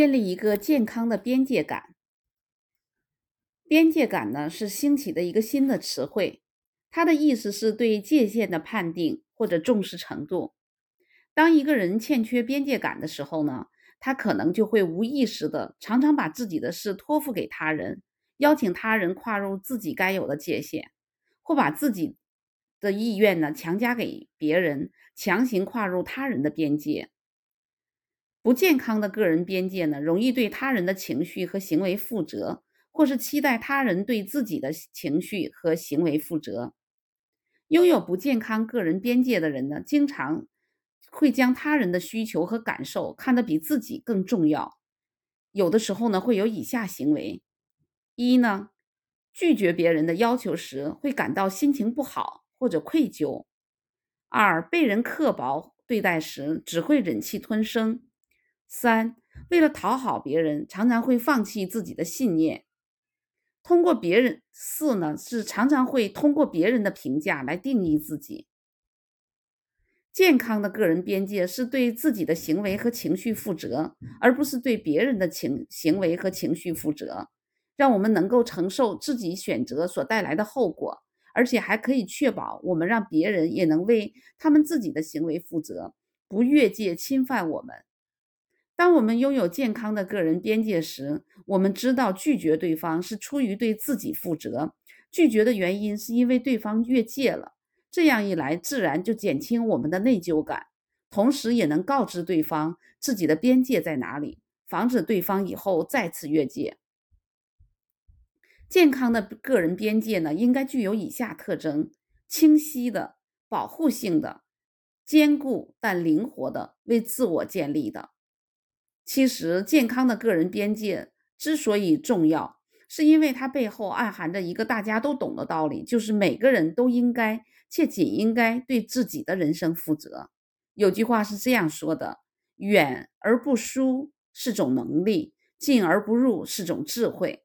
建立一个健康的边界感。边界感呢，是兴起的一个新的词汇，它的意思是对界限的判定或者重视程度。当一个人欠缺边界感的时候呢，他可能就会无意识的常常把自己的事托付给他人，邀请他人跨入自己该有的界限，或把自己的意愿呢强加给别人，强行跨入他人的边界。不健康的个人边界呢，容易对他人的情绪和行为负责，或是期待他人对自己的情绪和行为负责。拥有不健康个人边界的人呢，经常会将他人的需求和感受看得比自己更重要。有的时候呢，会有以下行为：一呢，拒绝别人的要求时会感到心情不好或者愧疚；二，被人刻薄对待时只会忍气吞声。三，为了讨好别人，常常会放弃自己的信念。通过别人四呢，是常常会通过别人的评价来定义自己。健康的个人边界是对自己的行为和情绪负责，而不是对别人的情行为和情绪负责。让我们能够承受自己选择所带来的后果，而且还可以确保我们让别人也能为他们自己的行为负责，不越界侵犯我们。当我们拥有健康的个人边界时，我们知道拒绝对方是出于对自己负责，拒绝的原因是因为对方越界了。这样一来，自然就减轻我们的内疚感，同时也能告知对方自己的边界在哪里，防止对方以后再次越界。健康的个人边界呢，应该具有以下特征：清晰的、保护性的、坚固但灵活的、为自我建立的。其实，健康的个人边界之所以重要，是因为它背后暗含着一个大家都懂的道理，就是每个人都应该且仅应该对自己的人生负责。有句话是这样说的：“远而不疏是种能力，近而不入是种智慧。”